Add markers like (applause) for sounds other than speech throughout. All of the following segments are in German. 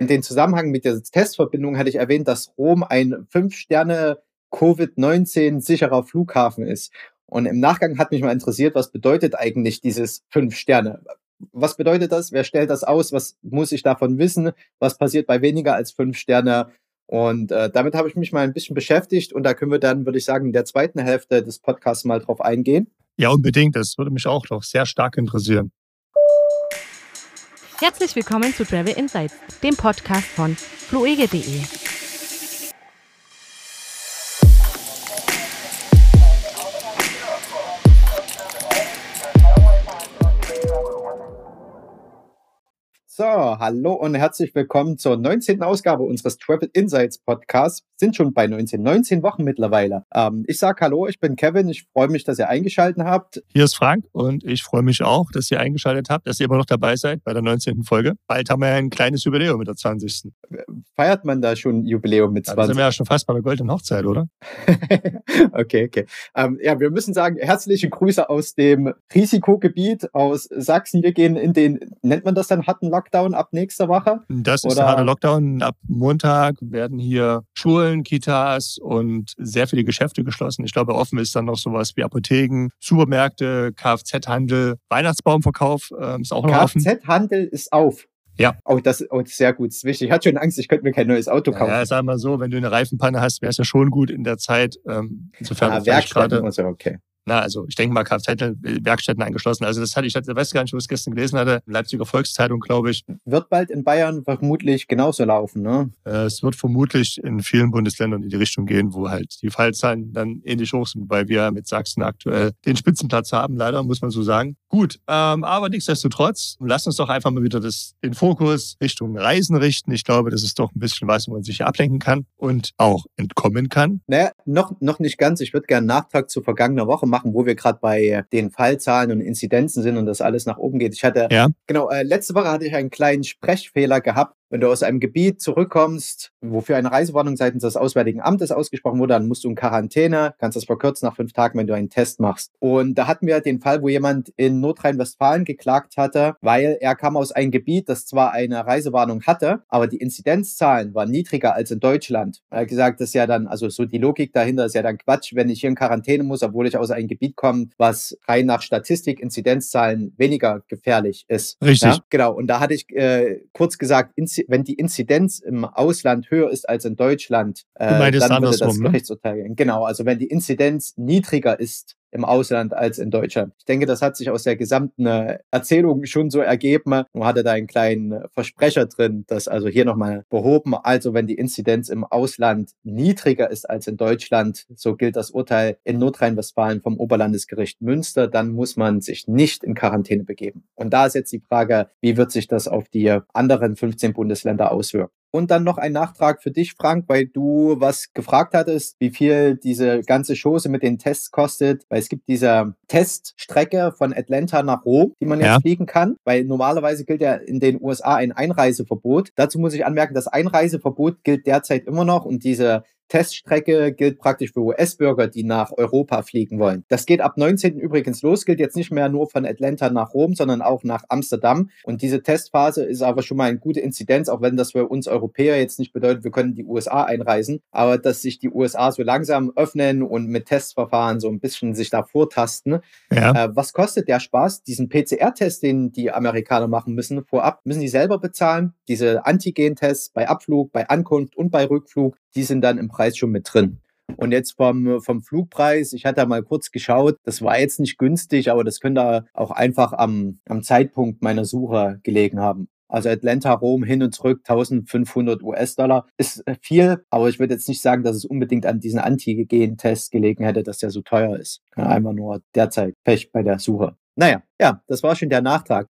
In dem Zusammenhang mit der Testverbindung hatte ich erwähnt, dass Rom ein Fünf-Sterne Covid-19 sicherer Flughafen ist. Und im Nachgang hat mich mal interessiert, was bedeutet eigentlich dieses fünf Sterne? Was bedeutet das? Wer stellt das aus? Was muss ich davon wissen? Was passiert bei weniger als fünf Sterne? Und äh, damit habe ich mich mal ein bisschen beschäftigt und da können wir dann, würde ich sagen, in der zweiten Hälfte des Podcasts mal drauf eingehen. Ja, unbedingt. Das würde mich auch doch sehr stark interessieren. Herzlich willkommen zu Travel Insights, dem Podcast von fluege.de. So, hallo und herzlich willkommen zur 19. Ausgabe unseres Travel Insights Podcasts. Sind schon bei 19, 19 Wochen mittlerweile. Ähm, ich sage Hallo, ich bin Kevin. Ich freue mich, dass ihr eingeschaltet habt. Hier ist Frank und ich freue mich auch, dass ihr eingeschaltet habt, dass ihr immer noch dabei seid bei der 19. Folge. Bald haben wir ja ein kleines Jubiläum mit der 20. Feiert man da schon ein Jubiläum mit 20? Ja, da sind wir ja schon fast bei der goldenen Hochzeit, oder? (laughs) okay, okay. Ähm, ja, wir müssen sagen, herzliche Grüße aus dem Risikogebiet aus Sachsen. Wir gehen in den, nennt man das dann, harten Lockdown? Ab nächster Woche? Das ist Oder? der harte Lockdown. Ab Montag werden hier Schulen, Kitas und sehr viele Geschäfte geschlossen. Ich glaube, offen ist dann noch sowas wie Apotheken, Supermärkte, Kfz-Handel, Weihnachtsbaumverkauf äh, ist auch noch offen. Kfz-Handel ist auf. Ja. Oh, das, oh, sehr gut. Das ist wichtig. Ich hatte schon Angst, ich könnte mir kein neues Auto kaufen. Ja, sag mal so, wenn du eine Reifenpanne hast, wäre es ja schon gut in der Zeit. Ähm, insofern ah, Werkstatt gerade. Okay. Na, also ich denke mal Kfz-Werkstätten eingeschlossen. Also das hatte ich, ich weiß gar nicht, wo ich es gestern gelesen hatte. Leipziger Volkszeitung, glaube ich. Wird bald in Bayern vermutlich genauso laufen, ne? Äh, es wird vermutlich in vielen Bundesländern in die Richtung gehen, wo halt die Fallzahlen dann ähnlich hoch sind, weil wir mit Sachsen aktuell den Spitzenplatz haben, leider, muss man so sagen. Gut, ähm, aber nichtsdestotrotz, lasst uns doch einfach mal wieder das, den Fokus Richtung Reisen richten. Ich glaube, das ist doch ein bisschen was, wo man sich ablenken kann und auch entkommen kann. Naja, noch, noch nicht ganz. Ich würde gerne einen Nachtrag zu vergangener Woche machen, wo wir gerade bei den Fallzahlen und Inzidenzen sind und das alles nach oben geht. Ich hatte, ja. genau, äh, letzte Woche hatte ich einen kleinen Sprechfehler gehabt wenn du aus einem Gebiet zurückkommst, wofür eine Reisewarnung seitens des Auswärtigen Amtes ausgesprochen wurde, dann musst du in Quarantäne, kannst das verkürzen nach fünf Tagen, wenn du einen Test machst. Und da hatten wir den Fall, wo jemand in Nordrhein-Westfalen geklagt hatte, weil er kam aus einem Gebiet, das zwar eine Reisewarnung hatte, aber die Inzidenzzahlen waren niedriger als in Deutschland. Er hat gesagt, das ist ja dann, also so die Logik dahinter ist ja dann Quatsch, wenn ich hier in Quarantäne muss, obwohl ich aus einem Gebiet komme, was rein nach Statistik, Inzidenzzahlen weniger gefährlich ist. Richtig. Ja? Genau. Und da hatte ich äh, kurz gesagt, Inzidenz wenn die Inzidenz im Ausland höher ist als in Deutschland, äh, dann würde das ne? Gerichtsurteil gehen. Genau, also wenn die Inzidenz niedriger ist im Ausland als in Deutschland. Ich denke, das hat sich aus der gesamten äh, Erzählung schon so ergeben. Man hatte da einen kleinen Versprecher drin, das also hier nochmal behoben. Also wenn die Inzidenz im Ausland niedriger ist als in Deutschland, so gilt das Urteil in Nordrhein-Westfalen vom Oberlandesgericht Münster, dann muss man sich nicht in Quarantäne begeben. Und da ist jetzt die Frage, wie wird sich das auf die anderen 15 Bundesländer auswirken? Und dann noch ein Nachtrag für dich, Frank, weil du was gefragt hattest, wie viel diese ganze Chose mit den Tests kostet. Weil es gibt diese Teststrecke von Atlanta nach Rom, die man jetzt ja. fliegen kann. Weil normalerweise gilt ja in den USA ein Einreiseverbot. Dazu muss ich anmerken, das Einreiseverbot gilt derzeit immer noch und diese Teststrecke gilt praktisch für US-Bürger, die nach Europa fliegen wollen. Das geht ab 19. übrigens los, gilt jetzt nicht mehr nur von Atlanta nach Rom, sondern auch nach Amsterdam. Und diese Testphase ist aber schon mal eine gute Inzidenz, auch wenn das für uns Europäer jetzt nicht bedeutet, wir können die USA einreisen, aber dass sich die USA so langsam öffnen und mit Testverfahren so ein bisschen sich da vortasten. Ja. Äh, was kostet der Spaß? Diesen PCR-Test, den die Amerikaner machen müssen vorab, müssen die selber bezahlen. Diese Antigen-Tests bei Abflug, bei Ankunft und bei Rückflug, die sind dann im Preis schon mit drin. Und jetzt vom, vom Flugpreis, ich hatte mal kurz geschaut, das war jetzt nicht günstig, aber das könnte auch einfach am, am Zeitpunkt meiner Suche gelegen haben. Also Atlanta, Rom hin und zurück 1500 US-Dollar ist viel, aber ich würde jetzt nicht sagen, dass es unbedingt an diesen Antigen-Test gelegen hätte, dass der so teuer ist. Einfach nur derzeit Pech bei der Suche. Naja, ja, das war schon der Nachtrag.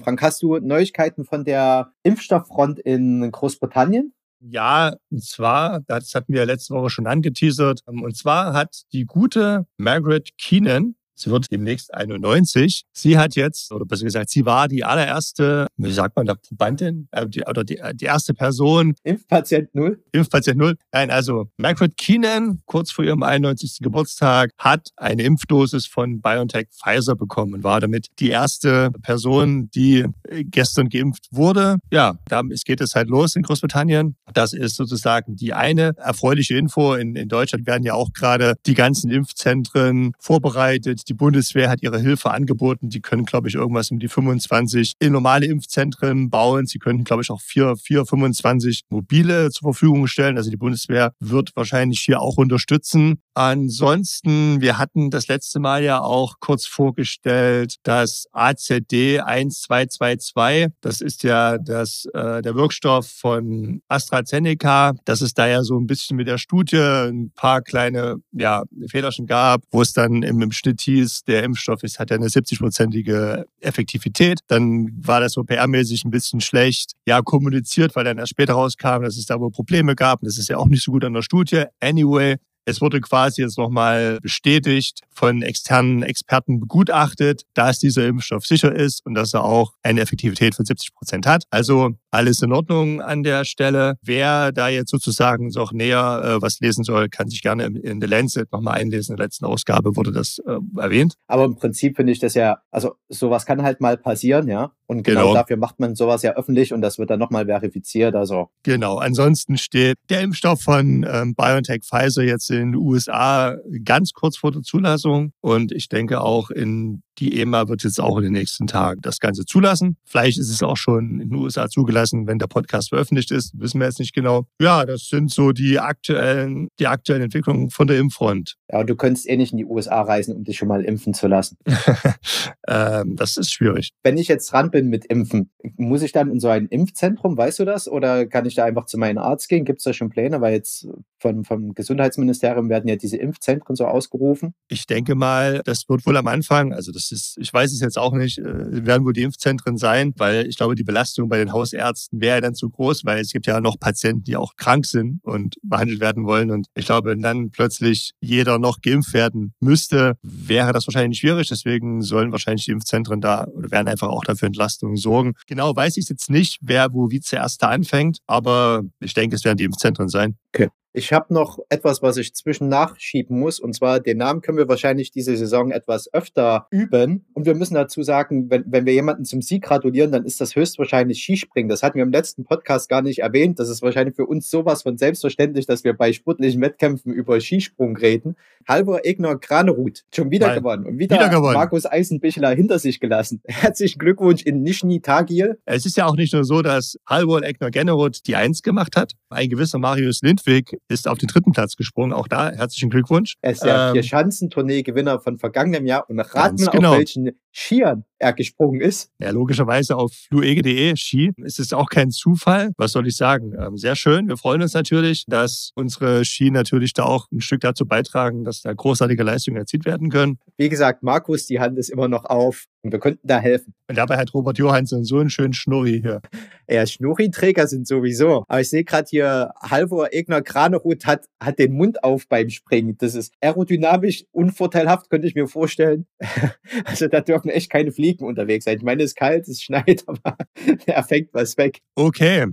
Frank, hast du Neuigkeiten von der Impfstofffront in Großbritannien? Ja, und zwar, das hatten wir letzte Woche schon angeteasert, und zwar hat die gute Margaret Keenan Sie wird demnächst 91. Sie hat jetzt, oder besser gesagt, sie war die allererste, wie sagt man da, Probandin? Äh, die, oder die, die erste Person. Impfpatient Null. Impfpatient Null. Nein, also Margaret Keenan, kurz vor ihrem 91. Geburtstag, hat eine Impfdosis von BioNTech Pfizer bekommen und war damit die erste Person, die gestern geimpft wurde. Ja, da geht es halt los in Großbritannien. Das ist sozusagen die eine erfreuliche Info. In, in Deutschland werden ja auch gerade die ganzen Impfzentren vorbereitet. Die Bundeswehr hat ihre Hilfe angeboten. Die können, glaube ich, irgendwas um die 25 in normale Impfzentren bauen. Sie könnten, glaube ich, auch vier, vier, 25 mobile zur Verfügung stellen. Also die Bundeswehr wird wahrscheinlich hier auch unterstützen. Ansonsten, wir hatten das letzte Mal ja auch kurz vorgestellt, das AZD 1222. Das ist ja das, äh, der Wirkstoff von AstraZeneca. Das ist da ja so ein bisschen mit der Studie ein paar kleine ja, Fehlerchen gab, wo es dann im, im Schnitt hieß, der Impfstoff ist, hat ja eine 70-prozentige Effektivität. Dann war das so PR-mäßig ein bisschen schlecht ja, kommuniziert, weil dann erst später rauskam, dass es da wohl Probleme gab. Und das ist ja auch nicht so gut an der Studie. Anyway, es wurde quasi jetzt nochmal bestätigt, von externen Experten begutachtet, dass dieser Impfstoff sicher ist und dass er auch eine Effektivität von 70 Prozent hat. Also alles in Ordnung an der Stelle. Wer da jetzt sozusagen noch näher äh, was lesen soll, kann sich gerne in The Lancet nochmal einlesen. In der letzten Ausgabe wurde das äh, erwähnt. Aber im Prinzip finde ich das ja, also sowas kann halt mal passieren, ja. Und genau, genau. dafür macht man sowas ja öffentlich und das wird dann nochmal verifiziert. Also genau. Ansonsten steht der Impfstoff von ähm, BioNTech Pfizer jetzt in den USA ganz kurz vor der Zulassung und ich denke auch in die EMA wird jetzt auch in den nächsten Tagen das Ganze zulassen. Vielleicht ist es auch schon in den USA zugelassen, wenn der Podcast veröffentlicht ist. Wissen wir jetzt nicht genau. Ja, das sind so die aktuellen, die aktuellen Entwicklungen von der Impffront. Ja, du könntest eh nicht in die USA reisen, um dich schon mal impfen zu lassen. (laughs) ähm, das ist schwierig. Wenn ich jetzt dran bin mit Impfen, muss ich dann in so ein Impfzentrum, weißt du das? Oder kann ich da einfach zu meinem Arzt gehen? Gibt es da schon Pläne? Weil jetzt von, vom Gesundheitsministerium werden ja diese Impfzentren so ausgerufen. Ich denke mal, das wird wohl am Anfang, also das ist, ich weiß es jetzt auch nicht, äh, werden wohl die Impfzentren sein, weil ich glaube, die Belastung bei den Hausärzten wäre dann zu groß, weil es gibt ja noch Patienten, die auch krank sind und behandelt werden wollen. Und ich glaube, wenn dann plötzlich jeder noch geimpft werden müsste, wäre das wahrscheinlich schwierig. Deswegen sollen wahrscheinlich die Impfzentren da oder werden einfach auch dafür Entlastung sorgen. Genau weiß ich jetzt nicht, wer wo wie zuerst da anfängt, aber ich denke, es werden die Impfzentren sein. Okay. Ich habe noch etwas, was ich zwischen nachschieben muss. Und zwar, den Namen können wir wahrscheinlich diese Saison etwas öfter üben. Und wir müssen dazu sagen, wenn, wenn wir jemanden zum Sieg gratulieren, dann ist das höchstwahrscheinlich Skispringen. Das hatten wir im letzten Podcast gar nicht erwähnt. Das ist wahrscheinlich für uns sowas von selbstverständlich, dass wir bei sportlichen Wettkämpfen über Skisprung reden. Halvor Egner Granerud, schon wieder Nein. gewonnen. Und wieder, wieder gewonnen. Markus Eisenbichler hinter sich gelassen. (laughs) Herzlichen Glückwunsch in Nischni Tagil. Es ist ja auch nicht nur so, dass Halvor Egner Granerud die Eins gemacht hat. Ein gewisser Marius Lindwig ist auf den dritten Platz gesprungen. Auch da herzlichen Glückwunsch. Er ist ja ähm, Vier-Schanzentournee-Gewinner von vergangenem Jahr und raten genau. auf welchen Skiern er gesprungen ist. Ja, logischerweise auf fluege.de Ski. Es ist auch kein Zufall. Was soll ich sagen? Ähm, sehr schön. Wir freuen uns natürlich, dass unsere Ski natürlich da auch ein Stück dazu beitragen, dass da großartige Leistungen erzielt werden können. Wie gesagt, Markus, die Hand ist immer noch auf und wir könnten da helfen. Und dabei hat Robert Johansson so einen schönen Schnurri hier. Ja, Schnurri-Träger sind sowieso. Aber ich sehe gerade hier, Halvor Egner Kranerud hat, hat den Mund auf beim Springen. Das ist aerodynamisch unvorteilhaft, könnte ich mir vorstellen. (laughs) also da dürfen echt keine Fliegen unterwegs sein. Ich meine, es ist kalt, es schneit, (laughs) aber er fängt was weg. Okay.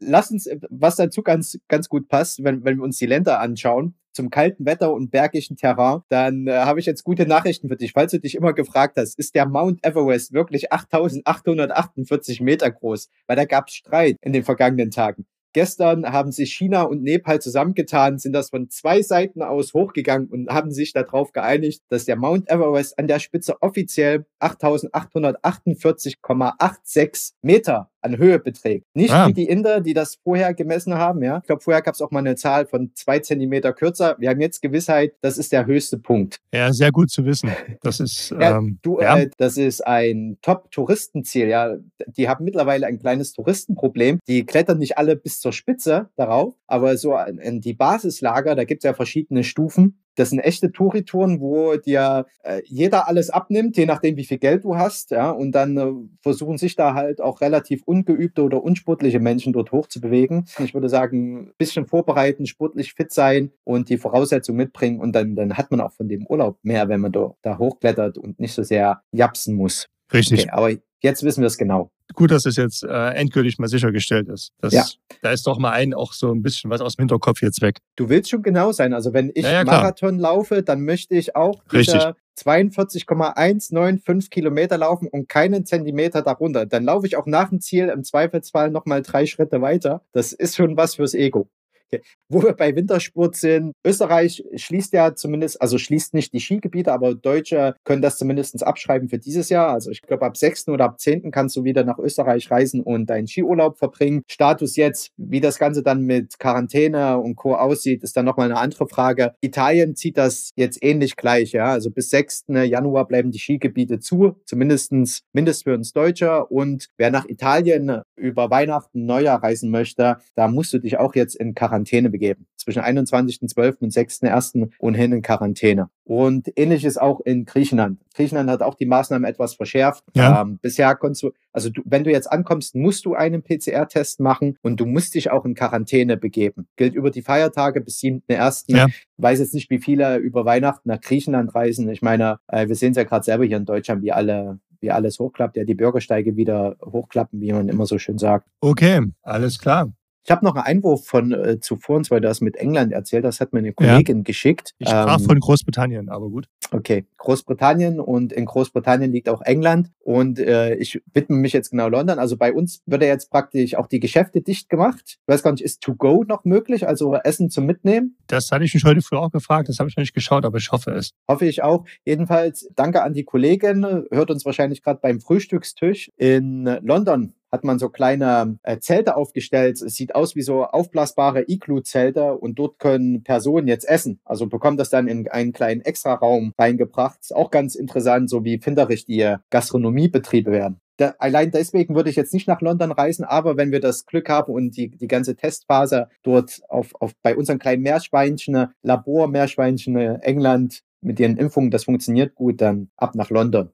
Lass uns, was dazu ganz, ganz gut passt, wenn, wenn wir uns die Länder anschauen, zum kalten Wetter und bergigen Terrain, dann äh, habe ich jetzt gute Nachrichten für dich. Falls du dich immer gefragt hast, ist der Mount Everest wirklich 8848 Meter groß? Weil da gab es Streit in den vergangenen Tagen. Gestern haben sich China und Nepal zusammengetan, sind das von zwei Seiten aus hochgegangen und haben sich darauf geeinigt, dass der Mount Everest an der Spitze offiziell 8848,86 Meter an Höhe beträgt. Nicht ah. wie die Inder, die das vorher gemessen haben. Ja, ich glaube, vorher gab es auch mal eine Zahl von zwei Zentimeter kürzer. Wir haben jetzt Gewissheit, das ist der höchste Punkt. Ja, sehr gut zu wissen. Das ist, (laughs) ja, ähm, du, ja. Äh, das ist ein Top-Touristenziel. Ja, die haben mittlerweile ein kleines Touristenproblem. Die klettern nicht alle bis zur Spitze darauf, aber so an die Basislager, da gibt es ja verschiedene Stufen Das sind echte Touritouren, wo dir äh, jeder alles abnimmt, je nachdem, wie viel Geld du hast. Ja, und dann äh, versuchen sich da halt auch relativ ungeübte oder unsportliche Menschen dort hochzubewegen. Ich würde sagen, ein bisschen vorbereiten, sportlich fit sein und die Voraussetzungen mitbringen. Und dann, dann hat man auch von dem Urlaub mehr, wenn man da, da hochklettert und nicht so sehr japsen muss. Richtig. Okay, aber jetzt wissen wir es genau. Gut, dass es jetzt äh, endgültig mal sichergestellt ist. Das, Ja. Da ist doch mal ein auch so ein bisschen was aus dem Hinterkopf jetzt weg. Du willst schon genau sein. Also wenn ich Ja, ja. Marathon laufe, dann möchte ich auch Richtig. diese 42,195 Kilometer laufen und keinen Zentimeter darunter. Dann laufe ich auch nach dem Ziel im Zweifelsfall nochmal drei Schritte weiter. Das ist schon was fürs Ego. Okay. Wo wir bei Wintersport sind, Österreich schließt ja zumindest, also schließt nicht die Skigebiete, aber Deutsche können das zumindest abschreiben für dieses Jahr. Also ich glaube, ab 6. oder ab 10. kannst du wieder nach Österreich reisen und deinen Skiurlaub verbringen. Status jetzt, wie das Ganze dann mit Quarantäne und Co. aussieht, ist dann nochmal eine andere Frage. Italien zieht das jetzt ähnlich gleich, ja. Also bis 6. Januar bleiben die Skigebiete zu, zumindestens mindest für uns Deutsche. Und wer nach Italien über Weihnachten, Neujahr reisen möchte, da musst du dich auch jetzt in Quarantäne begeben. Zwischen 21.12. und 6.1. ohnehin in Quarantäne. Und ähnliches auch in Griechenland. Griechenland hat auch die Maßnahmen etwas verschärft. Ja. Ähm, bisher konntest du, also du, wenn du jetzt ankommst, musst du einen PCR-Test machen und du musst dich auch in Quarantäne begeben. Gilt über die Feiertage bis 7.1. Ja. Weiß jetzt nicht, wie viele über Weihnachten nach Griechenland reisen. Ich meine, äh, wir sehen es ja gerade selber hier in Deutschland, wie alle wie alles hochklappt, ja die Bürgersteige wieder hochklappen, wie man immer so schön sagt. Okay, alles klar. Ich habe noch einen Einwurf von äh, zuvor, und zwar das mit England erzählt, das hat mir eine Kollegin geschickt. Ich sprach Ähm, von Großbritannien, aber gut. Okay, Großbritannien und in Großbritannien liegt auch England und äh, ich widme mich jetzt genau London. Also bei uns wird ja jetzt praktisch auch die Geschäfte dicht gemacht. Ich weiß gar nicht, ist To Go noch möglich, also Essen zum Mitnehmen? Das hatte ich mich heute früh auch gefragt, das habe ich noch nicht geschaut, aber ich hoffe es. Hoffe ich auch. Jedenfalls danke an die Kollegin, hört uns wahrscheinlich gerade beim Frühstückstisch. In London hat man so kleine äh, Zelte aufgestellt. Es sieht aus wie so aufblasbare Iglu-Zelte und dort können Personen jetzt essen. Also bekommen das dann in einen kleinen Extraraum reingebracht. Ist auch ganz interessant, so wie finderlich die Gastronomiebetriebe werden. Da, allein deswegen würde ich jetzt nicht nach London reisen, aber wenn wir das Glück haben und die, die ganze Testphase dort auf, auf bei unseren kleinen Meerschweinchen, Labor Meerschweinchen äh, England mit ihren Impfungen, das funktioniert gut, dann ab nach London.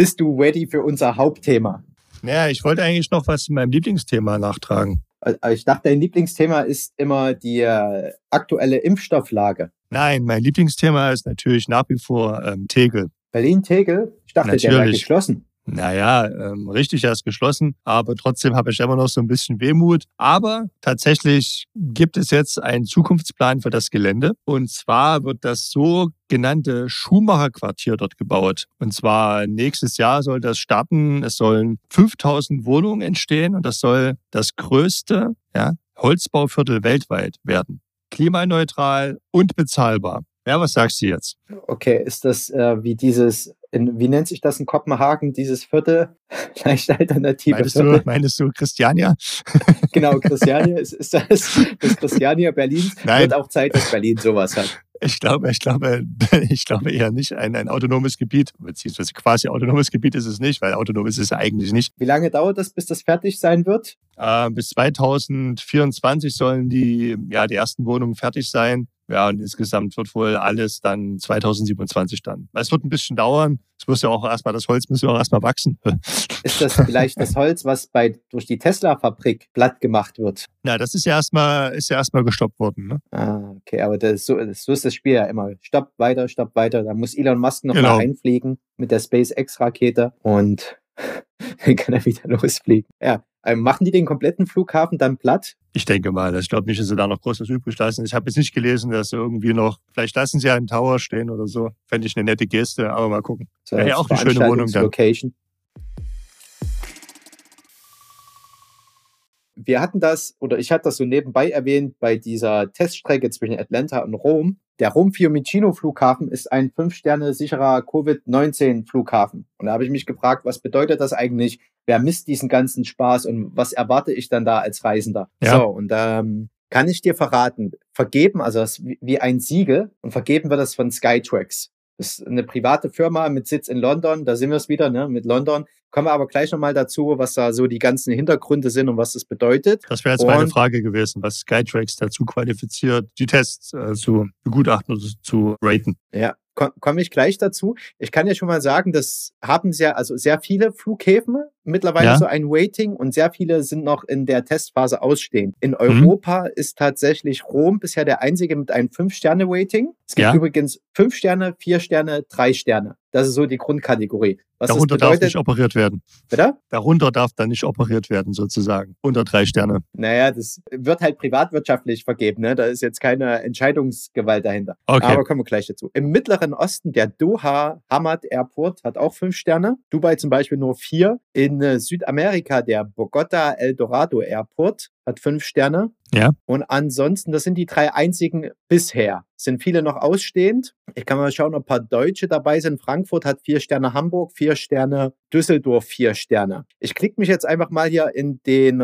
Bist du ready für unser Hauptthema? Naja, ich wollte eigentlich noch was zu meinem Lieblingsthema nachtragen. Äh, Ich dachte, dein Lieblingsthema ist immer die äh, aktuelle Impfstofflage. Nein, mein Lieblingsthema ist natürlich nach wie vor ähm, Tegel. Berlin-Tegel? Ich dachte, der wäre Natürlich. geschlossen. Naja, ähm, richtig, er ist geschlossen, aber trotzdem habe ich immer noch so ein bisschen Wehmut. Aber tatsächlich gibt es jetzt einen Zukunftsplan für das Gelände. Und zwar wird das sogenannte Schuhmacherquartier dort gebaut. Und zwar nächstes Jahr soll das starten. Es sollen 5000 Wohnungen entstehen und das soll das größte ja, Holzbauviertel weltweit werden. Klimaneutral und bezahlbar. Ja, was sagst du jetzt? Okay, ist das äh, wie dieses, in, wie nennt sich das in Kopenhagen, dieses Viertel? (laughs) Leicht alternative Meinst Viertel. du, meinst du Christiania? (laughs) Genau, Christiania, (laughs) ist, ist das das Christiania Berlins? Nein. Wird auch Zeit, dass Berlin sowas hat. Ich glaube, ich glaube, ich glaube eher nicht ein, ein autonomes Gebiet, beziehungsweise quasi autonomes Gebiet ist es nicht, weil autonom ist es eigentlich nicht. Wie lange dauert das, bis das fertig sein wird? Äh, bis 2024 sollen die, ja, die ersten Wohnungen fertig sein. Ja, und insgesamt wird wohl alles dann 2027 dann. Es wird ein bisschen dauern. Es muss ja auch erstmal, das Holz muss ja auch erstmal wachsen. (laughs) Ist das vielleicht das Holz, was bei, durch die Tesla-Fabrik platt gemacht wird? Na, das ist ja erstmal, ist ja erstmal gestoppt worden, ne? Ah, okay, aber das, ist so, so ist das Spiel ja immer. Stopp, weiter, stopp, weiter. Da muss Elon Musk noch Genau. einfliegen mit der SpaceX-Rakete und (laughs) dann kann er wieder (laughs) losfliegen. Ja, ähm, machen die den kompletten Flughafen dann platt? Ich denke mal, ich glaube nicht, dass sie da noch groß was übrig lassen. Ich habe jetzt nicht gelesen, dass sie irgendwie noch, vielleicht lassen sie einen Tower stehen oder so. Fände ich eine nette Geste, aber mal gucken. So Ja, ja, auch eine schöne Wohnung dann. Veranstaltungslocation. Wir hatten das, oder ich hatte das so nebenbei erwähnt, bei dieser Teststrecke zwischen Atlanta und Rom. Der Rom Fiumicino Flughafen ist ein fünf Sterne sicherer Covid-19 Flughafen. Und da habe ich mich gefragt, was bedeutet das eigentlich? Wer misst diesen ganzen Spaß und was erwarte ich dann da als Reisender? Ja. So, und ähm, kann ich dir verraten, vergeben, also das wie wie ein Siegel und vergeben wird das von Skytrax. Das ist eine private Firma mit Sitz in London. Da sind wir es wieder, ne, mit London. Kommen wir aber gleich nochmal dazu, was da so die ganzen Hintergründe sind und was das bedeutet. Das wäre jetzt meine Frage gewesen, was Skytrax dazu qualifiziert, die Tests äh, zu begutachten oder zu raten. Ja, komme ich gleich dazu. Ich kann ja schon mal sagen, das haben sehr, also sehr viele Flughäfen mittlerweile ja. so ein Waiting und sehr viele sind noch in der Testphase ausstehend. In. Europa mhm. ist tatsächlich Rom bisher der einzige mit einem Fünf-Sterne-Waiting. Es gibt ja. übrigens fünf Sterne, vier Sterne, drei Sterne. Das ist so die Grundkategorie. Was Darunter bedeutet, darf nicht operiert werden. Bitte? Darunter darf dann nicht operiert werden, sozusagen. Unter drei Sterne. Naja, das wird halt privatwirtschaftlich vergeben. Ne? Da ist jetzt keine Entscheidungsgewalt dahinter. Okay. Aber kommen wir gleich dazu. Im Mittleren Osten, der Doha Hamad Airport hat auch fünf Sterne. Dubai zum Beispiel nur vier. In äh, Südamerika, der Bogota El Dorado Airport hat fünf Sterne. Ja. Und ansonsten, das sind die drei einzigen bisher. Sind viele noch ausstehend. Ich kann mal schauen, ob ein paar Deutsche dabei sind. Frankfurt hat vier Sterne, Hamburg vier Sterne, Düsseldorf vier Sterne. Ich klicke mich jetzt einfach mal hier in den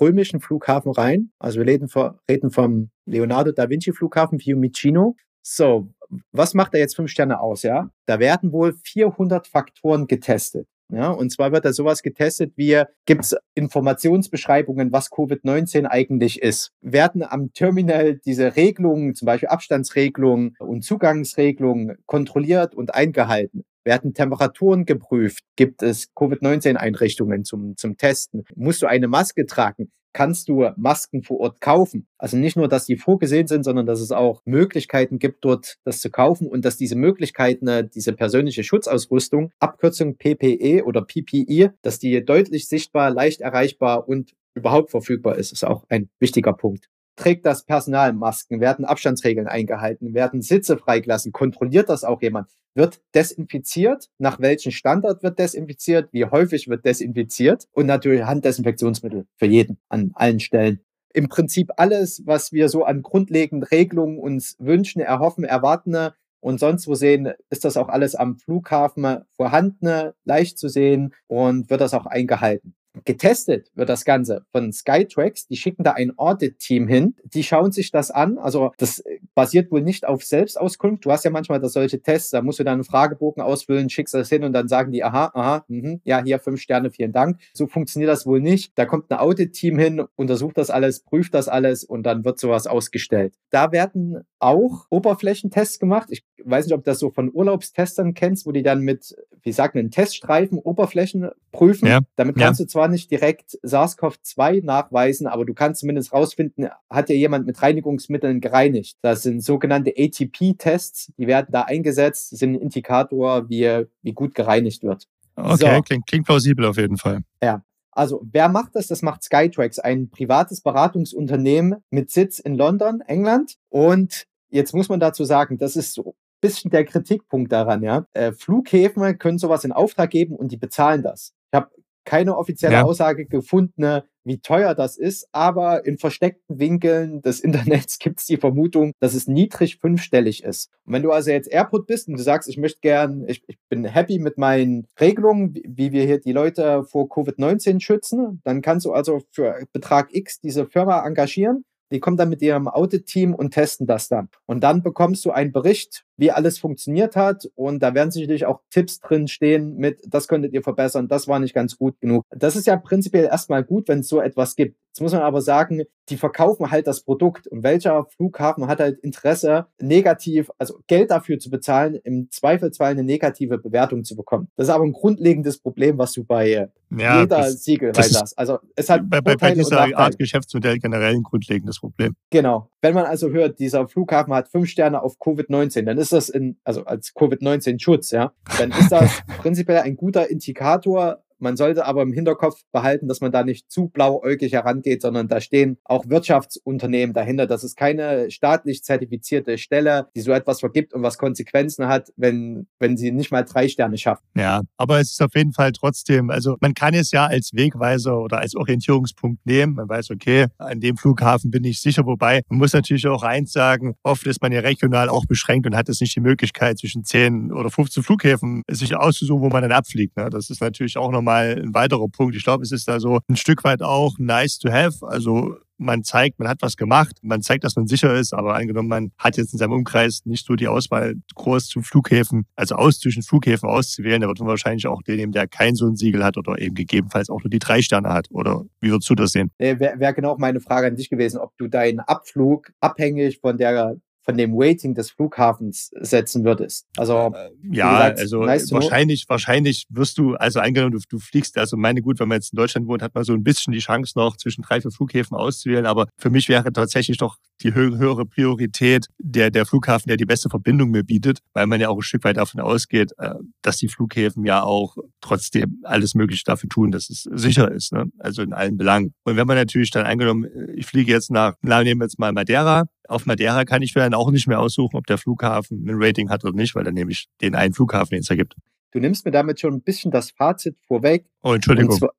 römischen Flughafen rein. Also wir reden, reden vom Leonardo da Vinci Flughafen Fiumicino. So, was macht er jetzt fünf Sterne aus, ja? Da werden wohl 400 Faktoren getestet. Ja, und zwar wird da sowas getestet wie, gibt es Informationsbeschreibungen, was Covid-19 eigentlich ist? Werden am Terminal diese Regelungen, zum Beispiel Abstandsregelungen und Zugangsregelungen kontrolliert und eingehalten? Werden Temperaturen geprüft? Gibt es Covid-19-Einrichtungen zum, zum Testen? Musst du eine Maske tragen? Kannst du Masken vor Ort kaufen. Also nicht nur, dass die vorgesehen sind, sondern dass es auch Möglichkeiten gibt, dort das zu kaufen und dass diese Möglichkeiten, äh, diese persönliche Schutzausrüstung, Abkürzung PPE oder PPE, dass die deutlich sichtbar, leicht erreichbar und überhaupt verfügbar ist, ist auch ein wichtiger Punkt trägt das Personal Masken, werden Abstandsregeln eingehalten, werden Sitze freigelassen, kontrolliert das auch jemand, wird desinfiziert, nach welchem Standard wird desinfiziert, wie häufig wird desinfiziert und natürlich Handdesinfektionsmittel für jeden an allen Stellen. Im Prinzip alles, was wir so an grundlegenden Regelungen uns wünschen, erhoffen, erwarten und sonst wo sehen, ist das auch alles am Flughafen vorhanden, leicht zu sehen und wird das auch eingehalten. Getestet wird das Ganze von Skytrax. Die schicken da ein Audit-Team hin. Die schauen sich das an. Also das basiert wohl nicht auf Selbstauskunft. Du hast ja manchmal da solche Tests, da musst du dann einen Fragebogen ausfüllen, schickst das hin und dann sagen die, aha, aha, mh, ja, hier fünf Sterne, vielen Dank. So funktioniert das wohl nicht. Da kommt ein Audit-Team hin, untersucht das alles, prüft das alles und dann wird sowas ausgestellt. Da werden auch Oberflächentests gemacht. Ich weiß nicht, ob du das so von Urlaubstestern kennst, wo die dann mit, wie sagt man, Teststreifen Oberflächen prüfen. Ja. Damit kannst ja. du zwar nicht direkt SARS-CoV-2 nachweisen, aber du kannst zumindest rausfinden, hat ja jemand mit Reinigungsmitteln gereinigt. Das sind sogenannte ATP-Tests, die werden da eingesetzt, sind ein Indikator, wie, wie gut gereinigt wird. Okay, so. klingt, klingt plausibel auf jeden Fall. Ja. Also, wer macht das? Das macht Skytrax, ein privates Beratungsunternehmen mit Sitz in London, England. Und jetzt muss man dazu sagen, das ist so bisschen der Kritikpunkt daran, ja. Äh, Flughäfen können sowas in Auftrag geben und die bezahlen das. Ich habe keine offizielle ja. Aussage gefunden, wie teuer das ist, aber in versteckten Winkeln des (laughs) Internets gibt es die Vermutung, dass es niedrig fünfstellig ist. Und wenn du also jetzt Airport bist und du sagst, ich möchte gern, ich, ich bin happy mit meinen Regelungen, wie wir hier die Leute vor Covid-19 schützen, dann kannst du also für Betrag X diese Firma engagieren die kommen dann mit ihrem Audit-Team und testen das dann. Und dann bekommst du einen Bericht, wie alles funktioniert hat. Und da werden sicherlich auch Tipps drin stehen mit, das könntet ihr verbessern, das war nicht ganz gut genug. Das ist ja prinzipiell erstmal gut, wenn es so etwas gibt. Jetzt muss man aber sagen, die verkaufen halt das Produkt. Und welcher Flughafen hat halt Interesse, negativ, also Geld dafür zu bezahlen, im Zweifelsfall eine negative Bewertung zu bekommen? Das ist aber ein grundlegendes Problem, was du bei ja, jeder das, Siegel das hast. Also es hat bei, bei, bei dieser Art Geschäftsmodell generell ein grundlegendes Problem. Genau. Wenn man also hört, dieser Flughafen hat fünf Sterne auf Covid-19, dann ist das in, also als Covid-19-Schutz, ja, dann ist das (laughs) prinzipiell ein guter Indikator, man sollte aber im Hinterkopf behalten, dass man da nicht zu blauäugig herangeht, sondern da stehen auch Wirtschaftsunternehmen dahinter. Das ist keine staatlich zertifizierte Stelle, die so etwas vergibt und was Konsequenzen hat, wenn, wenn sie nicht mal drei Sterne schafft. Ja, aber es ist auf jeden Fall trotzdem, also man kann es ja als Wegweiser oder als Orientierungspunkt nehmen. Man weiß, okay, an dem Flughafen bin ich sicher, wobei man muss natürlich auch eins sagen, oft ist man ja regional auch beschränkt und hat es nicht die Möglichkeit, zwischen 10 oder 15 Flughäfen sich auszusuchen, wo man dann abfliegt. Ne? Das ist natürlich auch nochmal nochmal ein weiterer Punkt. Ich glaube, es ist da so ein Stück weit auch nice to have. Also man zeigt, man hat was gemacht, man zeigt, dass man sicher ist, aber angenommen, man hat jetzt in seinem Umkreis nicht so die Auswahl groß zu Flughäfen, also aus zwischen Flughäfen auszuwählen, da wird man wahrscheinlich auch den nehmen, der kein so ein Siegel hat oder eben gegebenenfalls auch nur die drei Sterne hat. Oder wie würdest du das sehen? Wäre wär genau meine Frage an dich gewesen, ob du deinen Abflug abhängig von der von dem Rating des Flughafens setzen würdest. Also äh, ja, gesagt, also nice wahrscheinlich, wahrscheinlich wirst du, also angenommen, du, du fliegst, also meine gut, wenn man jetzt in Deutschland wohnt, hat man so ein bisschen die Chance noch zwischen drei, vier Flughäfen auszuwählen. Aber für mich wäre tatsächlich doch die höhere Priorität der, der Flughafen, der die beste Verbindung mir bietet, weil man ja auch ein Stück weit davon ausgeht, äh, dass die Flughäfen ja auch trotzdem alles Mögliche dafür tun, dass es sicher ist, ne? also in allen Belangen. Und wenn man natürlich dann angenommen, ich fliege jetzt nach, nehmen wir jetzt mal Madeira, auf Madeira kann ich mir dann auch nicht mehr aussuchen, ob der Flughafen ein Rating hat oder nicht, weil dann nehme ich den einen Flughafen, den es ergibt. Du nimmst mir damit schon ein bisschen das Fazit vorweg. Oh, Entschuldigung. Zwar,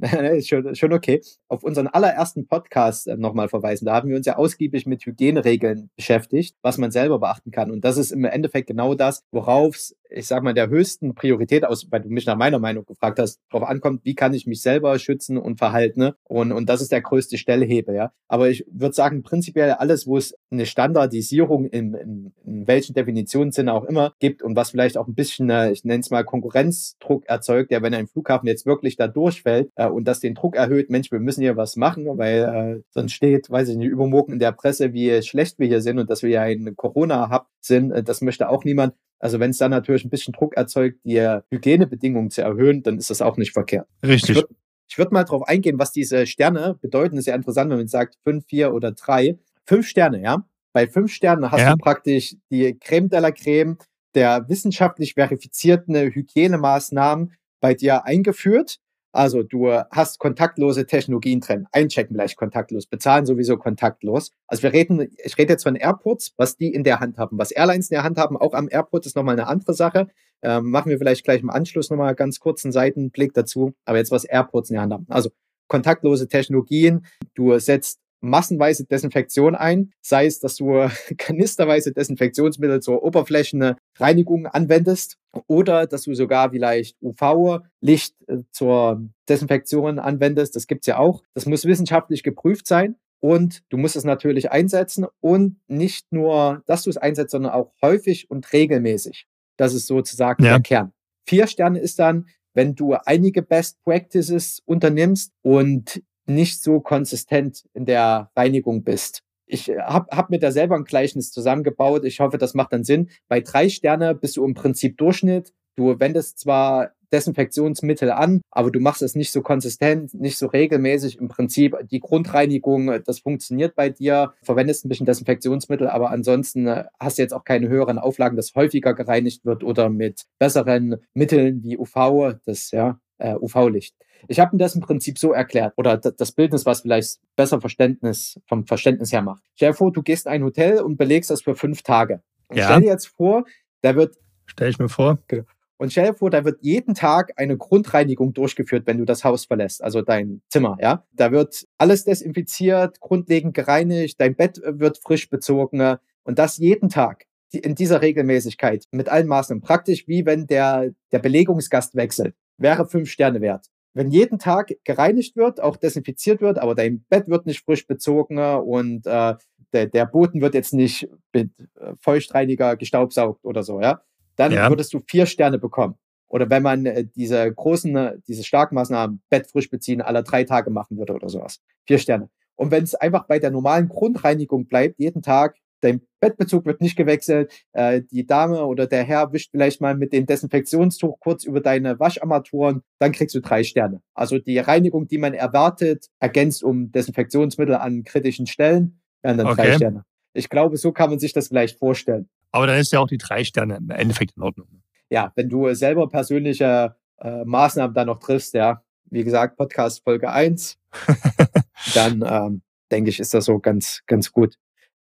(laughs) schon, schon okay. Auf unseren allerersten Podcast äh, nochmal verweisen. Da haben wir uns ja ausgiebig mit Hygieneregeln beschäftigt, was man selber beachten kann. Und das ist im Endeffekt genau das, worauf es ich sag mal, der höchsten Priorität aus, weil du mich nach meiner Meinung gefragt hast, darauf ankommt, wie kann ich mich selber schützen und verhalten. Ne? Und, und das ist der größte Stellhebel, ja. Aber ich würde sagen, prinzipiell alles, wo es eine Standardisierung in, in, in welchen Definitionssinne auch immer gibt und was vielleicht auch ein bisschen, äh, ich nenne es mal, Konkurrenzdruck erzeugt, ja, wenn ein Flughafen jetzt wirklich da durchfällt äh, und das den Druck erhöht, Mensch, wir müssen hier was machen, weil äh, sonst steht, weiß ich nicht, übermorgen in der Presse, wie schlecht wir hier sind und dass wir ja ein Corona-Hub sind, äh, das möchte auch niemand. Also wenn es dann natürlich ein bisschen Druck erzeugt, die Hygienebedingungen zu erhöhen, dann ist das auch nicht verkehrt. Richtig. Ich würde würd mal darauf eingehen, was diese Sterne bedeuten. Das ist ja interessant, wenn man sagt fünf, vier oder drei. Fünf Sterne, ja. Bei fünf Sternen hast ja. du praktisch die Creme de la Creme der wissenschaftlich verifizierten Hygienemaßnahmen bei dir eingeführt. Also du hast kontaktlose Technologien drin. Einchecken gleich kontaktlos, bezahlen sowieso kontaktlos. Also wir reden, ich rede jetzt von Airports, was die in der Hand haben. Was Airlines in der Hand haben, auch am Airport ist nochmal eine andere Sache. Ähm, machen wir vielleicht gleich im Anschluss nochmal ganz kurz einen Seitenblick dazu. Aber jetzt was Airports in der Hand haben. Also kontaktlose Technologien. Du setzt massenweise Desinfektion ein, sei es, dass du (laughs) kanisterweise Desinfektionsmittel zur Oberflächenreinigung anwendest oder dass du sogar vielleicht UV-Licht äh, zur Desinfektion anwendest. Das gibt's ja auch. Das muss wissenschaftlich geprüft sein. Und du musst es natürlich einsetzen und nicht nur, dass du es einsetzt, sondern auch häufig und regelmäßig. Das ist sozusagen ja. der Kern. Vier Sterne ist dann, wenn du einige Best Practices unternimmst und nicht so konsistent in der Reinigung bist. Ich habe hab mir da selber ein Gleichnis zusammengebaut. Ich hoffe, das macht dann Sinn. Bei drei Sterne bist du im Prinzip Durchschnitt. Du wendest zwar Desinfektionsmittel an, aber du machst es nicht so konsistent, nicht so regelmäßig. Im Prinzip die Grundreinigung, das funktioniert bei dir, verwendest ein bisschen Desinfektionsmittel, aber ansonsten äh, hast du jetzt auch keine höheren Auflagen, dass häufiger gereinigt wird oder mit besseren Mitteln wie UV, das ja äh, UV-Licht. Ich habe mir das im Prinzip so erklärt oder das Bildnis, was vielleicht besser Verständnis vom Verständnis her macht. Stell dir vor, du gehst in ein Hotel und belegst das für fünf Tage. Ja. stell dir jetzt vor, da wird. Stell ich mir vor. Genau. Und stell dir vor, da wird jeden Tag eine Grundreinigung durchgeführt, wenn du das Haus verlässt, also dein Zimmer, ja. Da wird alles desinfiziert, grundlegend gereinigt, dein Bett wird frisch bezogen und das jeden Tag in dieser Regelmäßigkeit mit allen Maßnahmen. Praktisch wie wenn der, der Belegungsgast wechselt. Wäre fünf Sterne wert wenn jeden Tag gereinigt wird, auch desinfiziert wird, aber dein Bett wird nicht frisch bezogen und äh, der, der Boden wird jetzt nicht mit äh, Feuchtreiniger gestaubsaugt oder so, ja, dann ja. würdest du vier Sterne bekommen. Oder wenn man äh, diese großen, äh, diese Starkmaßnahmen, Bett frisch beziehen, alle drei Tage machen würde oder sowas. Vier Sterne. Und wenn es einfach bei der normalen Grundreinigung bleibt, jeden Tag dein Bettbezug wird nicht gewechselt, äh, die Dame oder der Herr wischt vielleicht mal mit dem Desinfektionstuch kurz über deine Wascharmaturen, dann kriegst du drei Sterne. Also die Reinigung, die man erwartet, ergänzt um Desinfektionsmittel an kritischen Stellen, dann okay. drei Sterne. Ich glaube, so kann man sich das vielleicht vorstellen. Aber dann ist ja auch die drei Sterne im Endeffekt in Ordnung. Ja, wenn du selber persönliche äh, Maßnahmen da noch triffst, ja, wie gesagt, Podcast Folge 1, (laughs) dann ähm, denke ich, ist das so ganz, ganz gut.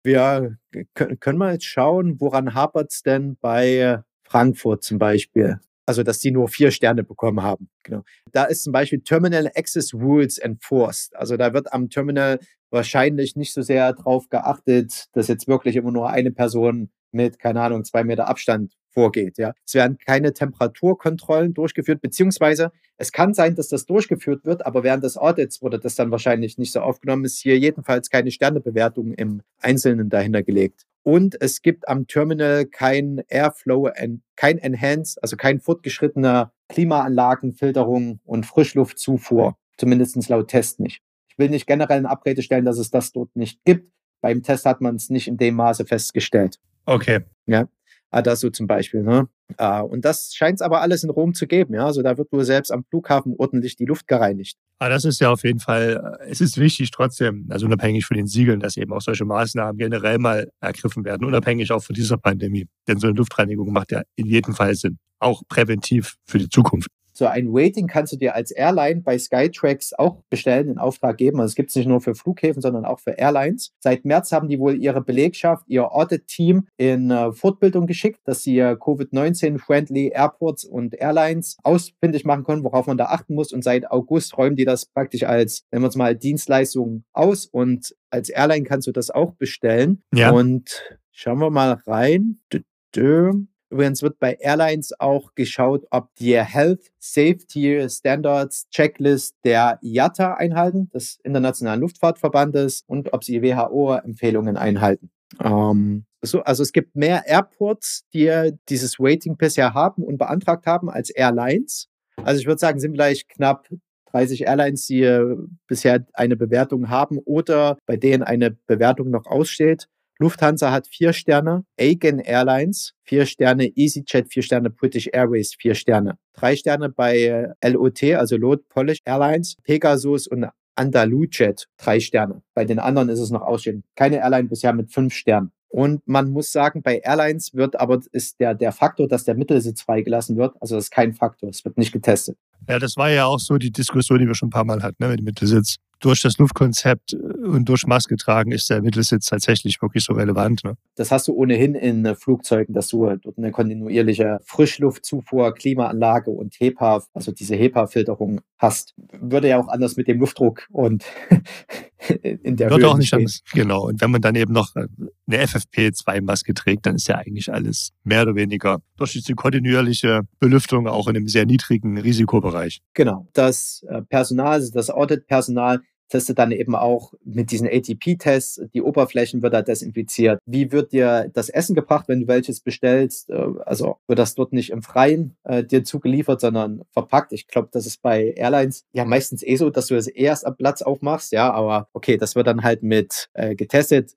Wir können wir jetzt schauen, woran hapert es denn bei Frankfurt zum Beispiel? Also, dass die nur vier Sterne bekommen haben. Genau. Da ist zum Beispiel Terminal Access Rules enforced. Also da wird am Terminal wahrscheinlich nicht so sehr drauf geachtet, dass jetzt wirklich immer nur eine Person mit, keine Ahnung, zwei Meter Abstand vorgeht. Ja. Es werden keine Temperaturkontrollen durchgeführt, beziehungsweise Es kann sein, dass das durchgeführt wird, aber während des Audits wurde das dann wahrscheinlich nicht so aufgenommen. Ist hier jedenfalls keine Sternebewertung im Einzelnen dahinter gelegt. Und es gibt am Terminal kein Airflow, kein Enhanced, also kein fortgeschrittener Klimaanlagenfilterung und Frischluftzufuhr. Zumindest laut Test nicht. Ich will nicht generell in Abrede stellen, dass es das dort nicht gibt. Beim Test hat man es nicht in dem Maße festgestellt. Okay. Ja. Adasso zum Beispiel. Ne? Uh, und das scheint es aber alles in Rom zu geben. Ja? Also da wird wohl selbst am Flughafen ordentlich die Luft gereinigt. Aber ah, das ist ja auf jeden Fall, äh, es ist wichtig trotzdem, also unabhängig von den Siegeln, dass eben auch solche Maßnahmen generell mal ergriffen werden, unabhängig auch von dieser Pandemie. Denn so eine Luftreinigung macht ja in jedem Fall Sinn, auch präventiv für die Zukunft. So ein Rating kannst du dir als Airline bei Skytrax auch bestellen, in Auftrag geben. Also es gibt es nicht nur für Flughäfen, sondern auch für Airlines. Seit März haben die wohl ihre Belegschaft, ihr Audit-Team in äh, Fortbildung geschickt, dass sie äh, Covid-19-friendly Airports und Airlines ausfindig machen können, worauf man da achten muss. Und seit August räumen die das praktisch als, nennen wir es mal, Dienstleistung aus. Und als Airline kannst du das auch bestellen. Ja. Und schauen wir mal rein. Dö, dö. Übrigens wird bei Airlines auch geschaut, ob die Health Safety Standards Checklist der IATA einhalten, des Internationalen Luftfahrtverbandes, und ob sie WHO-Empfehlungen einhalten. Ähm, so, also es gibt mehr Airports, die dieses Rating bisher haben und beantragt haben als Airlines. Also ich würde sagen, sind vielleicht knapp 30 Airlines, die bisher eine Bewertung haben oder bei denen eine Bewertung noch aussteht. Lufthansa hat vier Sterne, Aegon Airlines vier Sterne, EasyJet vier Sterne, British Airways vier Sterne. Drei Sterne bei äh, LOT, also Lot Polish Airlines, Pegasus und Andalujet drei Sterne. Bei den anderen ist es noch ausstehend. Keine Airline bisher mit fünf Sternen. Und man muss sagen, bei Airlines wird aber ist der, der Faktor, dass der Mittelsitz freigelassen wird, also das ist kein Faktor, es wird nicht getestet. Ja, das war ja auch so die Diskussion, die wir schon ein paar Mal hatten, ne, mit dem Mittelsitz durch das Luftkonzept äh, und durch Maske tragen ist der Mittelsitz tatsächlich wirklich so relevant. Ne? Das hast du ohnehin in äh, Flugzeugen, dass du dort eine kontinuierliche Frischluftzufuhr, Klimaanlage und HEPA, also diese HEPA-Filterung hast. Würde ja auch anders mit dem Luftdruck und (laughs) in der Wird Höhe auch nicht anders. Genau. Und wenn man dann eben noch äh, eine FFP2-Maske trägt, dann ist ja eigentlich alles mehr oder weniger durch diese kontinuierliche Belüftung auch in einem sehr niedrigen Risikobereich. Genau. Das Personal, also das Audit-Personal testet dann eben auch mit diesen ATP-Tests, die Oberflächen wird da desinfiziert. Wie wird dir das Essen gebracht, wenn du welches bestellst? Äh, also wird das dort nicht im Freien äh, dir zugeliefert, sondern verpackt. Ich glaube, das ist bei Airlines ja meistens eh so, dass du es erst am Platz aufmachst, ja, aber okay, das wird dann halt mit äh, getestet.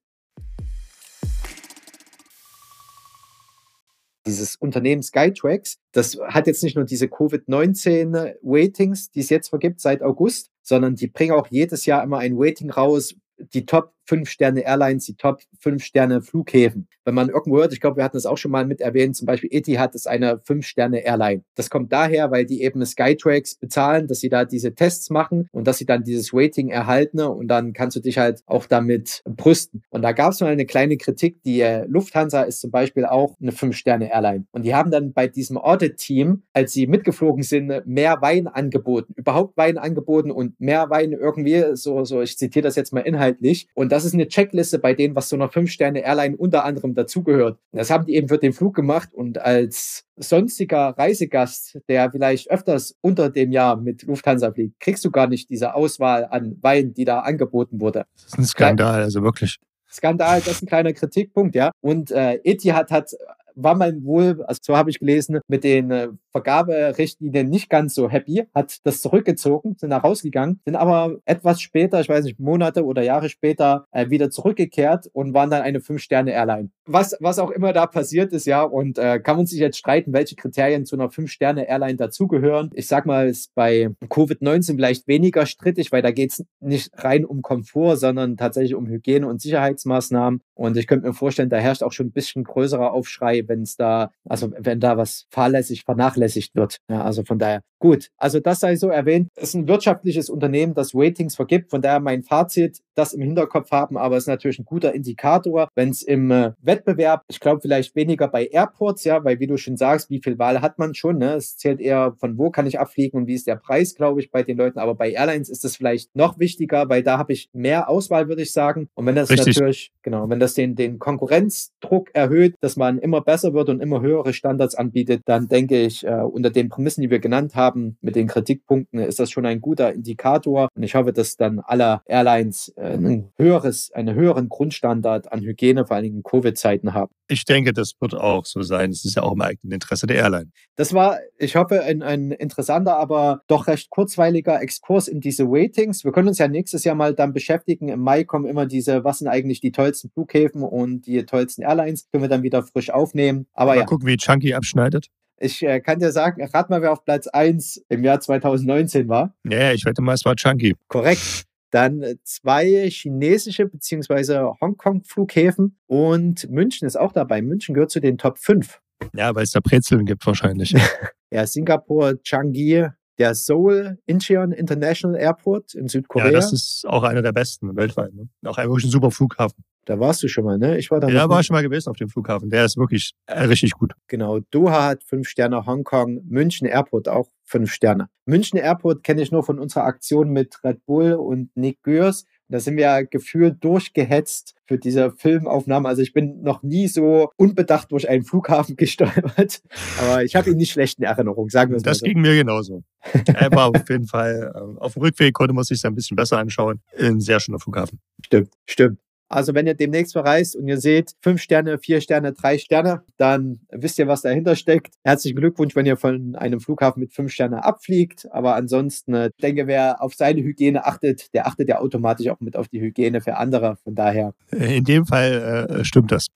Dieses Unternehmen Skytrax, das hat jetzt nicht nur diese Covid-19-Ratings, die es jetzt vergibt seit August, sondern die bringen auch jedes Jahr immer ein Rating raus, die Top 5 Sterne Airlines, die Top 5 Sterne Flughäfen. Wenn man irgendwo hört, ich glaube, wir hatten das auch schon mal mit erwähnt, zum Beispiel Etihad ist eine 5 Sterne Airline. Das kommt daher, weil die eben Skytrax bezahlen, dass sie da diese Tests machen und dass sie dann dieses Rating erhalten und dann kannst du dich halt auch damit brüsten. Und da gab es mal eine kleine Kritik, die äh, Lufthansa ist zum Beispiel auch eine 5 Sterne Airline. Und die haben dann bei diesem Audit-Team, als sie mitgeflogen sind, mehr Wein angeboten, überhaupt Wein angeboten und mehr Wein irgendwie, so, so ich zitiere das jetzt mal inhaltlich. Und das ist eine Checkliste bei denen, was so einer Fünf-Sterne-Airline unter anderem dazugehört. Das haben die eben für den Flug gemacht und als sonstiger Reisegast, der vielleicht öfters unter dem Jahr mit Lufthansa fliegt, kriegst du gar nicht diese Auswahl an Wein, die da angeboten wurde. Das ist ein Skandal, also wirklich. Skandal, das ist ein kleiner Kritikpunkt, ja. Und äh, Etihad hat war man wohl, also so habe ich gelesen, mit den äh, Vergaberichtlinien nicht ganz so happy, hat das zurückgezogen, sind da rausgegangen, sind aber etwas später, ich weiß nicht, Monate oder Jahre später, äh, wieder zurückgekehrt und waren dann eine Fünf-Sterne-Airline. Was, was auch immer da passiert ist, ja, und äh, kann man sich jetzt streiten, welche Kriterien zu einer Fünf-Sterne-Airline dazugehören. Ich sag mal, ist bei Covid-19 vielleicht weniger strittig, weil da geht es nicht rein um Komfort, sondern tatsächlich um Hygiene- und Sicherheitsmaßnahmen. Und ich könnte mir vorstellen, da herrscht auch schon ein bisschen größerer Aufschrei, wenn es da, also wenn da was fahrlässig vernachlässigt wird. Ja, also von daher gut. Also das sei so erwähnt. Es ist ein wirtschaftliches Unternehmen, das Ratings vergibt. Von daher mein Fazit, das im Hinterkopf haben, aber es ist natürlich ein guter Indikator, wenn es im äh, Wettbewerb, ich glaube vielleicht weniger bei Airports, ja, weil wie du schon sagst, wie viel Wahl hat man schon, ne? Es zählt eher von wo kann ich abfliegen und wie ist der Preis, glaube ich, bei den Leuten. Aber bei Airlines ist es vielleicht noch wichtiger, weil da habe ich mehr Auswahl, würde ich sagen. Und wenn das Richtig. natürlich, genau, wenn das den, den Konkurrenzdruck erhöht, dass man immer besser wird und immer höhere Standards anbietet, dann denke ich, äh, unter den Prämissen, die wir genannt haben, haben mit den Kritikpunkten, ist das schon ein guter Indikator. Und ich hoffe, dass dann alle Airlines äh, ein höheres, einen höheren Grundstandard an Hygiene, vor allen Dingen in Covid-Zeiten haben. Ich denke, das wird auch so sein. Es ist ja auch im eigenen Interesse der Airline. Das war, ich hoffe, ein, ein interessanter, aber doch recht kurzweiliger Exkurs in diese Ratings. Wir können uns ja nächstes Jahr mal dann beschäftigen. Im Mai kommen immer diese, was sind eigentlich die tollsten Flughäfen und die tollsten Airlines. Können wir dann wieder frisch aufnehmen. Aber mal ja. gucken, wie Chunky abschneidet. Ich äh, kann dir sagen, rat mal, wer auf Platz 1 im Jahr 2019 war. Ja, ich wette mal, es war Chunky. Korrekt. Dann zwei chinesische bzw. Hongkong-Flughäfen und München ist auch dabei. München gehört zu den Top 5. Ja, weil es da Brezeln gibt wahrscheinlich. (laughs) Ja, Singapur, Changi, der Seoul Incheon International Airport in Südkorea. Ja, das ist auch einer der besten weltweit. Ne? Auch ein wirklich ein super Flughafen. Da warst du schon mal, ne? Ich war da Ja, noch war nicht. schon mal gewesen auf dem Flughafen. Der ist wirklich äh, richtig gut. Genau, Doha hat fünf Sterne, Hongkong, München Airport auch fünf Sterne. München Airport kenne ich nur von unserer Aktion mit Red Bull und Nick Gürs. Da sind wir gefühlt durchgehetzt für diese Filmaufnahme. Also ich bin noch nie so unbedacht durch einen Flughafen (laughs) gestolpert. Aber ich habe ihn nicht schlecht in Erinnerung, sagen wir es mal Das so. ging mir genauso. Er war auf jeden Fall, äh, auf dem Rückweg konnte man sich ein bisschen besser anschauen. Ein sehr schöner Flughafen. Stimmt, stimmt. Also wenn ihr demnächst verreist und ihr seht fünf Sterne, vier Sterne, drei Sterne, dann wisst ihr, was dahinter steckt. Herzlichen Glückwunsch, wenn ihr von einem Flughafen mit fünf Sterne abfliegt. Aber ansonsten, äh, ich denke, wer auf seine Hygiene achtet, der achtet ja automatisch auch mit auf die Hygiene für andere. Von daher, Äh, In dem Fall äh, stimmt das.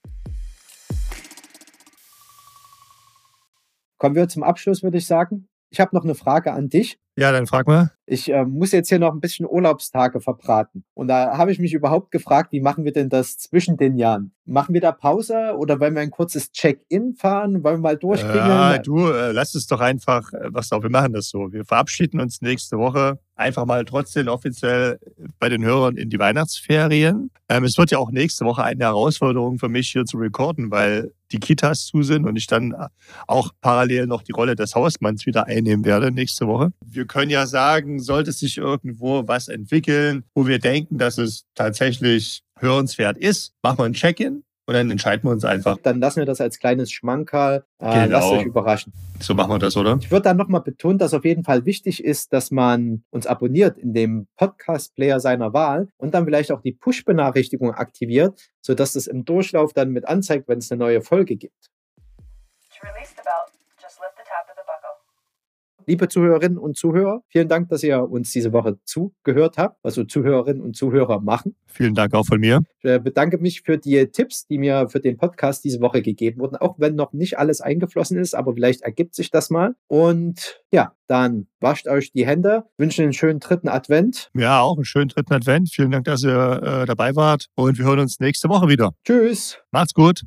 kommen wir zum Abschluss, würde ich sagen. Ich habe noch eine Frage an dich. Ja, dann frag mal. Ich äh, muss jetzt hier noch ein bisschen Urlaubstage verbraten. Und da habe ich mich überhaupt gefragt, wie machen wir denn das zwischen den Jahren? Machen wir da Pause oder wollen wir ein kurzes Check-in fahren? Wollen wir mal durchklingeln? Ja, du, äh, lass es doch einfach, äh, was auch, wir machen das so. Wir verabschieden uns nächste Woche einfach mal trotzdem offiziell bei den Hörern in die Weihnachtsferien. Ähm, es wird ja auch nächste Woche eine Herausforderung für mich hier zu recorden, weil die Kitas zu sind und ich dann äh, auch parallel noch die Rolle des Hausmanns wieder einnehmen werde nächste Woche. Wir können ja sagen, sollte sich irgendwo was entwickeln, wo wir denken, dass es tatsächlich hörenswert ist, machen wir ein Check-in und dann entscheiden wir uns einfach. Dann lassen wir das als kleines Schmankerl. Äh, Genau. Lasst euch überraschen. So machen wir das, oder? Ich würde dann nochmal betonen, dass auf jeden Fall wichtig ist, dass man uns abonniert in dem Podcast-Player seiner Wahl und dann vielleicht auch die Push-Benachrichtigung aktiviert, sodass es im Durchlauf dann mit anzeigt, wenn es eine neue Folge gibt. Liebe Zuhörerinnen und Zuhörer, vielen Dank, dass ihr uns diese Woche zugehört habt, also Zuhörerinnen und Zuhörer machen. Vielen Dank auch von mir. Ich äh, bedanke mich für die Tipps, die mir für den Podcast diese Woche gegeben wurden, auch wenn noch nicht alles eingeflossen ist, aber vielleicht ergibt sich das mal. Und ja, dann wascht euch die Hände, wünsche einen schönen dritten Advent. Ja, auch einen schönen dritten Advent. Vielen Dank, dass ihr äh, dabei wart und wir hören uns nächste Woche wieder. Tschüss. Macht's gut.